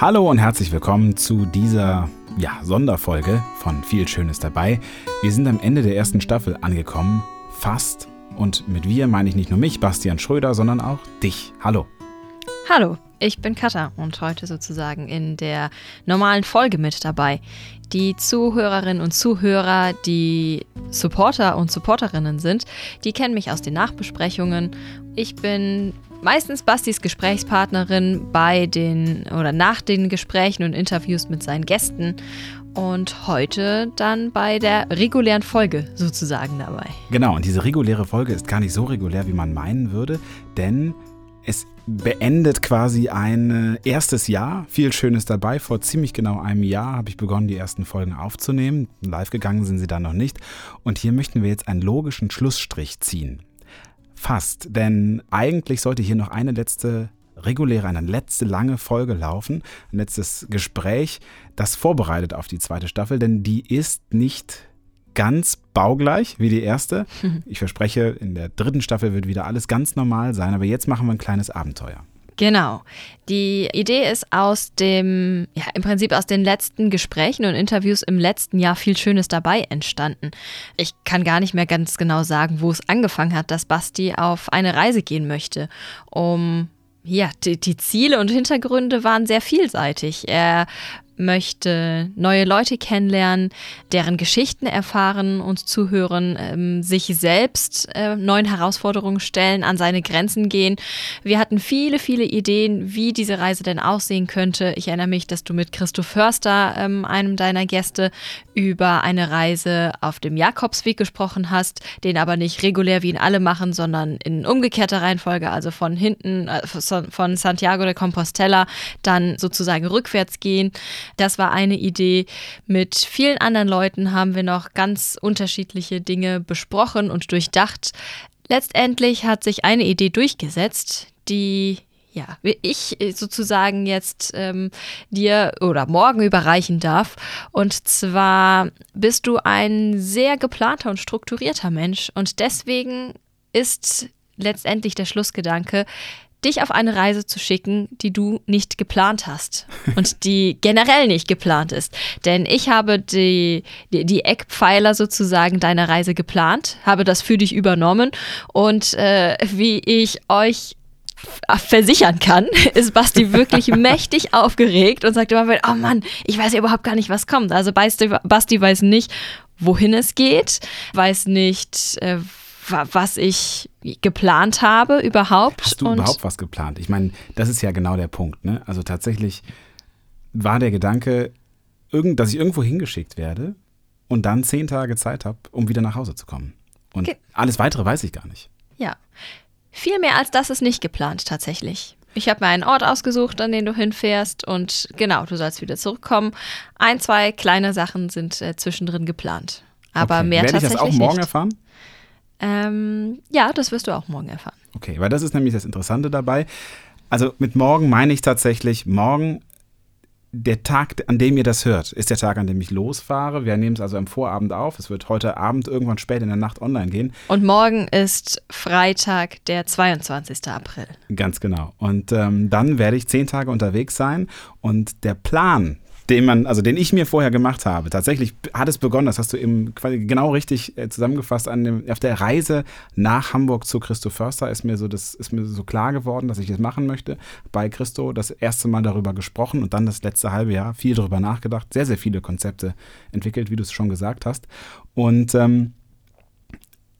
Hallo und herzlich willkommen zu dieser ja, Sonderfolge von Viel Schönes dabei. Wir sind am Ende der ersten Staffel angekommen, fast. Und mit wir meine ich nicht nur mich, Bastian Schröder, sondern auch dich. Hallo. Hallo, ich bin Katha und heute sozusagen in der normalen Folge mit dabei. Die Zuhörerinnen und Zuhörer, die Supporter und Supporterinnen sind, die kennen mich aus den Nachbesprechungen. Ich bin meistens Bastis Gesprächspartnerin bei den oder nach den Gesprächen und Interviews mit seinen Gästen und heute dann bei der regulären Folge sozusagen dabei. Genau, und diese reguläre Folge ist gar nicht so regulär, wie man meinen würde, denn es beendet quasi ein äh, erstes Jahr. Viel Schönes dabei. Vor ziemlich genau einem Jahr habe ich begonnen, die ersten Folgen aufzunehmen. Live gegangen sind sie dann noch nicht. Und hier möchten wir jetzt einen logischen Schlussstrich ziehen. Fast, denn eigentlich sollte hier noch eine letzte reguläre, eine letzte lange Folge laufen, ein letztes Gespräch, das vorbereitet auf die zweite Staffel, denn die ist nicht ganz baugleich wie die erste. Ich verspreche, in der dritten Staffel wird wieder alles ganz normal sein, aber jetzt machen wir ein kleines Abenteuer. Genau. Die Idee ist aus dem, ja, im Prinzip aus den letzten Gesprächen und Interviews im letzten Jahr viel Schönes dabei entstanden. Ich kann gar nicht mehr ganz genau sagen, wo es angefangen hat, dass Basti auf eine Reise gehen möchte, um ja, die, die, Ziele und Hintergründe waren sehr vielseitig. Er möchte neue Leute kennenlernen, deren Geschichten erfahren und zuhören, ähm, sich selbst äh, neuen Herausforderungen stellen, an seine Grenzen gehen. Wir hatten viele, viele Ideen, wie diese Reise denn aussehen könnte. Ich erinnere mich, dass du mit Christoph Förster, ähm, einem deiner Gäste, über eine Reise auf dem Jakobsweg gesprochen hast, den aber nicht regulär wie ihn alle machen, sondern in umgekehrter Reihenfolge, also von hinten, äh, von Santiago de Compostela, dann sozusagen rückwärts gehen. Das war eine Idee. Mit vielen anderen Leuten haben wir noch ganz unterschiedliche Dinge besprochen und durchdacht. Letztendlich hat sich eine Idee durchgesetzt, die ja, ich sozusagen jetzt ähm, dir oder morgen überreichen darf. Und zwar bist du ein sehr geplanter und strukturierter Mensch. Und deswegen ist letztendlich der Schlussgedanke, dich auf eine Reise zu schicken, die du nicht geplant hast und die generell nicht geplant ist. Denn ich habe die, die, die Eckpfeiler sozusagen deiner Reise geplant, habe das für dich übernommen und äh, wie ich euch versichern kann, ist Basti wirklich mächtig aufgeregt und sagt immer, oh Mann, ich weiß ja überhaupt gar nicht, was kommt. Also Basti, Basti weiß nicht, wohin es geht, weiß nicht, äh, was ich geplant habe überhaupt. Hast du überhaupt was geplant? Ich meine, das ist ja genau der Punkt. Ne? Also tatsächlich war der Gedanke, dass ich irgendwo hingeschickt werde und dann zehn Tage Zeit habe, um wieder nach Hause zu kommen. Und okay. alles weitere weiß ich gar nicht. Ja. Viel mehr als das ist nicht geplant tatsächlich. Ich habe mir einen Ort ausgesucht, an den du hinfährst und genau, du sollst wieder zurückkommen. Ein, zwei kleine Sachen sind äh, zwischendrin geplant. Aber okay. mehr Werde tatsächlich ich das auch morgen nicht. erfahren? Ähm, ja, das wirst du auch morgen erfahren. Okay, weil das ist nämlich das Interessante dabei. Also mit morgen meine ich tatsächlich morgen der Tag, an dem ihr das hört, ist der Tag, an dem ich losfahre. Wir nehmen es also am Vorabend auf. Es wird heute Abend irgendwann spät in der Nacht online gehen. Und morgen ist Freitag, der 22. April. Ganz genau. Und ähm, dann werde ich zehn Tage unterwegs sein. Und der Plan, den man, also den ich mir vorher gemacht habe. Tatsächlich hat es begonnen, das hast du eben genau richtig äh, zusammengefasst, an dem, auf der Reise nach Hamburg zu Christo Förster ist mir so, das ist mir so klar geworden, dass ich das machen möchte. Bei Christo das erste Mal darüber gesprochen und dann das letzte halbe Jahr viel darüber nachgedacht, sehr, sehr viele Konzepte entwickelt, wie du es schon gesagt hast. Und ähm,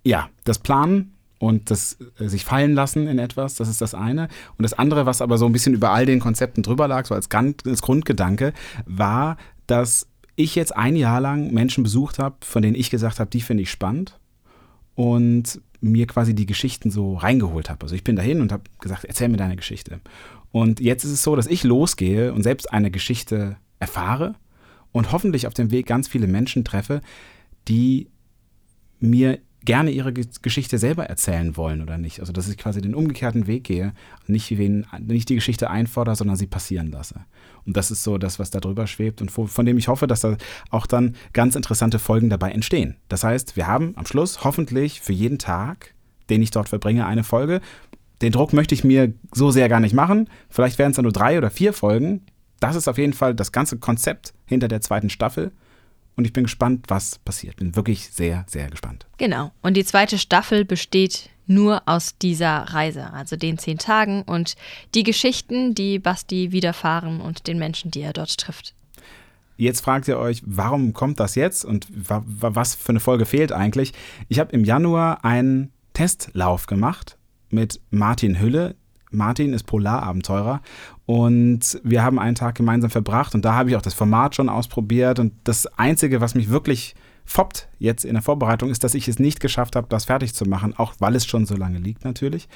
ja, das Planen und das äh, sich fallen lassen in etwas, das ist das eine. Und das andere, was aber so ein bisschen über all den Konzepten drüber lag, so als, als Grundgedanke, war, dass ich jetzt ein Jahr lang Menschen besucht habe, von denen ich gesagt habe, die finde ich spannend und mir quasi die Geschichten so reingeholt habe. Also ich bin dahin und habe gesagt, erzähl mir deine Geschichte. Und jetzt ist es so, dass ich losgehe und selbst eine Geschichte erfahre und hoffentlich auf dem Weg ganz viele Menschen treffe, die mir gerne ihre Geschichte selber erzählen wollen oder nicht. Also dass ich quasi den umgekehrten Weg gehe und nicht, wen, nicht die Geschichte einfordere, sondern sie passieren lasse. Und das ist so das, was da drüber schwebt und von dem ich hoffe, dass da auch dann ganz interessante Folgen dabei entstehen. Das heißt, wir haben am Schluss hoffentlich für jeden Tag, den ich dort verbringe, eine Folge. Den Druck möchte ich mir so sehr gar nicht machen. Vielleicht wären es dann nur drei oder vier Folgen. das ist auf jeden Fall das ganze Konzept hinter der zweiten Staffel. Und ich bin gespannt, was passiert. Bin wirklich sehr, sehr gespannt. Genau. Und die zweite Staffel besteht nur aus dieser Reise, also den zehn Tagen und die Geschichten, die Basti widerfahren und den Menschen, die er dort trifft. Jetzt fragt ihr euch, warum kommt das jetzt und was für eine Folge fehlt eigentlich? Ich habe im Januar einen Testlauf gemacht mit Martin Hülle. Martin ist Polarabenteurer und wir haben einen Tag gemeinsam verbracht und da habe ich auch das Format schon ausprobiert und das Einzige, was mich wirklich foppt jetzt in der Vorbereitung, ist, dass ich es nicht geschafft habe, das fertig zu machen, auch weil es schon so lange liegt natürlich.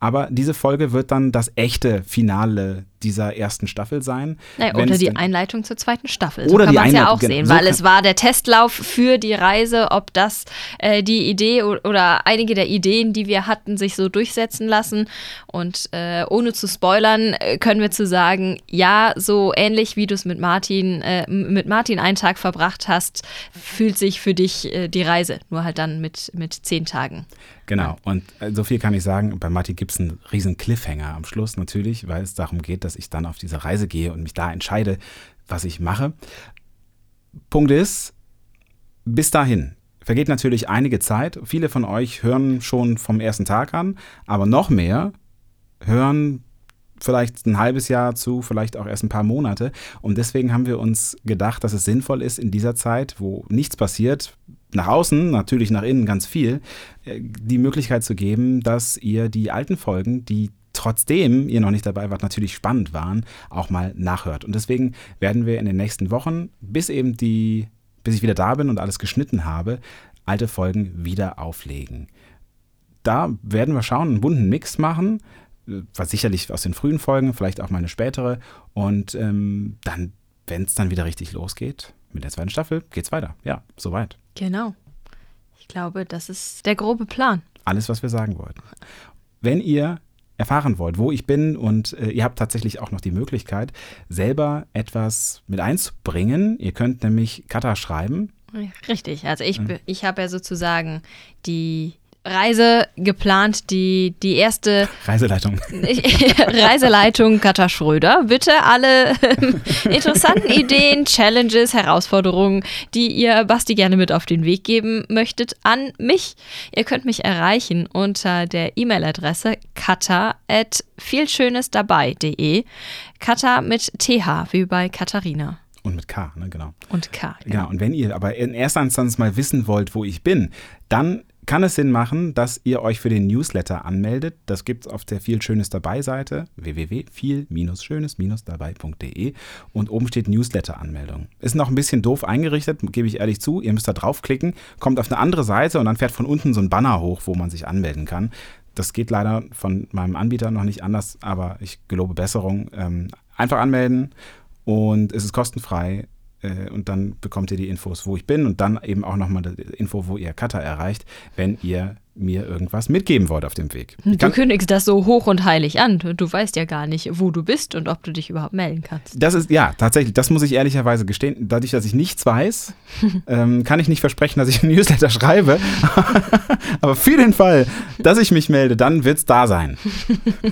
Aber diese Folge wird dann das echte Finale dieser ersten Staffel sein. Naja, oder die Einleitung zur zweiten Staffel. So oder kann man es ja auch sehen, so weil es war der Testlauf für die Reise, ob das äh, die Idee oder einige der Ideen, die wir hatten, sich so durchsetzen lassen. Und äh, ohne zu spoilern, äh, können wir zu sagen, ja, so ähnlich wie du es mit Martin, äh, mit Martin einen Tag verbracht hast, fühlt sich für dich äh, die Reise, nur halt dann mit, mit zehn Tagen. Genau, und äh, so viel kann ich sagen, bei Martin gibt es einen riesen Cliffhanger am Schluss natürlich, weil es darum geht, dass ich dann auf diese Reise gehe und mich da entscheide, was ich mache. Punkt ist, bis dahin vergeht natürlich einige Zeit. Viele von euch hören schon vom ersten Tag an, aber noch mehr hören vielleicht ein halbes Jahr zu, vielleicht auch erst ein paar Monate. Und deswegen haben wir uns gedacht, dass es sinnvoll ist, in dieser Zeit, wo nichts passiert, nach außen, natürlich nach innen ganz viel, äh, die Möglichkeit zu geben, dass ihr die alten Folgen, die trotzdem ihr noch nicht dabei wart, natürlich spannend waren, auch mal nachhört. Und deswegen werden wir in den nächsten Wochen, bis eben die, bis ich wieder da bin und alles geschnitten habe, alte Folgen wieder auflegen. Da werden wir schauen, einen bunten Mix machen war sicherlich aus den frühen Folgen, vielleicht auch mal eine spätere. Und ähm, dann, wenn es dann wieder richtig losgeht mit der zweiten Staffel, geht's weiter. Ja, soweit. Genau. Ich glaube, das ist der grobe Plan. Alles, was wir sagen wollten. Wenn ihr erfahren wollt, wo ich bin und äh, ihr habt tatsächlich auch noch die Möglichkeit, selber etwas mit einzubringen. Ihr könnt nämlich Kata schreiben. Richtig, also ich, ich habe ja sozusagen die Reise geplant, die, die erste Reiseleitung. Reiseleitung Katha Schröder. Bitte alle interessanten Ideen, Challenges, Herausforderungen, die ihr Basti gerne mit auf den Weg geben möchtet, an mich. Ihr könnt mich erreichen unter der E-Mail-Adresse kata@vielschönesdabei.de. Kata mit TH, wie bei Katharina. Und mit K, ne, genau. Und K. Genau. Ja, und wenn ihr aber in erster Instanz mal wissen wollt, wo ich bin, dann kann es Sinn machen, dass ihr euch für den Newsletter anmeldet. Das gibt es auf der viel Schönes dabei Seite www.viel-schönes-dabei.de und oben steht Newsletter-Anmeldung. Ist noch ein bisschen doof eingerichtet, gebe ich ehrlich zu. Ihr müsst da draufklicken, kommt auf eine andere Seite und dann fährt von unten so ein Banner hoch, wo man sich anmelden kann. Das geht leider von meinem Anbieter noch nicht anders, aber ich gelobe Besserung. Ähm, einfach anmelden und es ist kostenfrei äh, und dann bekommt ihr die Infos, wo ich bin und dann eben auch nochmal die Info, wo ihr Cutter erreicht, wenn ihr mir irgendwas mitgeben wollt auf dem Weg. du kündigst das so hoch und heilig an. Du weißt ja gar nicht, wo du bist und ob du dich überhaupt melden kannst. Das ist, ja, tatsächlich, das muss ich ehrlicherweise gestehen. Dadurch, dass ich nichts weiß, ähm, kann ich nicht versprechen, dass ich ein Newsletter schreibe. Aber für den Fall, dass ich mich melde, dann wird es da sein.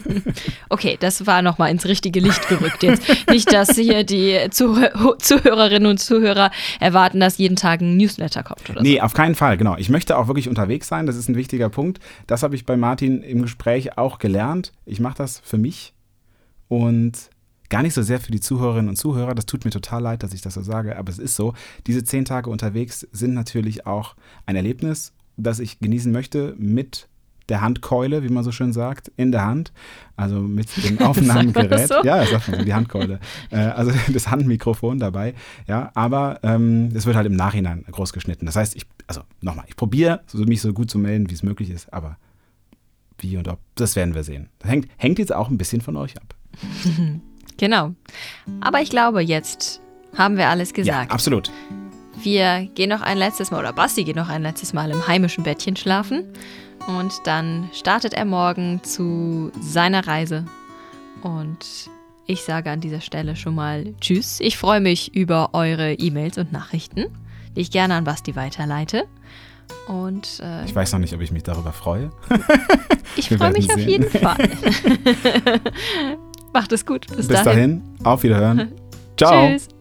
okay, das war nochmal ins richtige Licht gerückt jetzt. Nicht, dass hier die Zuh Zuhörerinnen und Zuhörer erwarten, dass jeden Tag ein Newsletter kommt oder Nee, so. auf keinen Fall, genau. Ich möchte auch wirklich unterwegs sein. Das ist ein wichtiges wichtiger Punkt. Das habe ich bei Martin im Gespräch auch gelernt. Ich mache das für mich und gar nicht so sehr für die Zuhörerinnen und Zuhörer. Das tut mir total leid, dass ich das so sage, aber es ist so. Diese zehn Tage unterwegs sind natürlich auch ein Erlebnis, das ich genießen möchte mit der Handkeule, wie man so schön sagt, in der Hand, also mit dem Aufnahmegerät. so? Ja, das sagt man so, die Handkeule. äh, also das Handmikrofon dabei. Ja, aber ähm, es wird halt im Nachhinein groß geschnitten. Das heißt, ich, also nochmal, ich probiere, mich so gut zu melden, wie es möglich ist, aber wie und ob, das werden wir sehen. Das hängt, hängt jetzt auch ein bisschen von euch ab. genau. Aber ich glaube, jetzt haben wir alles gesagt. Ja, absolut. Wir gehen noch ein letztes Mal, oder Basti geht noch ein letztes Mal im heimischen Bettchen schlafen. Und dann startet er morgen zu seiner Reise. Und ich sage an dieser Stelle schon mal Tschüss. Ich freue mich über eure E-Mails und Nachrichten, die ich gerne an Basti weiterleite. Und äh, ich weiß noch nicht, ob ich mich darüber freue. ich freue mich sehen. auf jeden Fall. Macht es gut. Bis, Bis dahin. dahin. Auf Wiederhören. Ciao. Tschüss.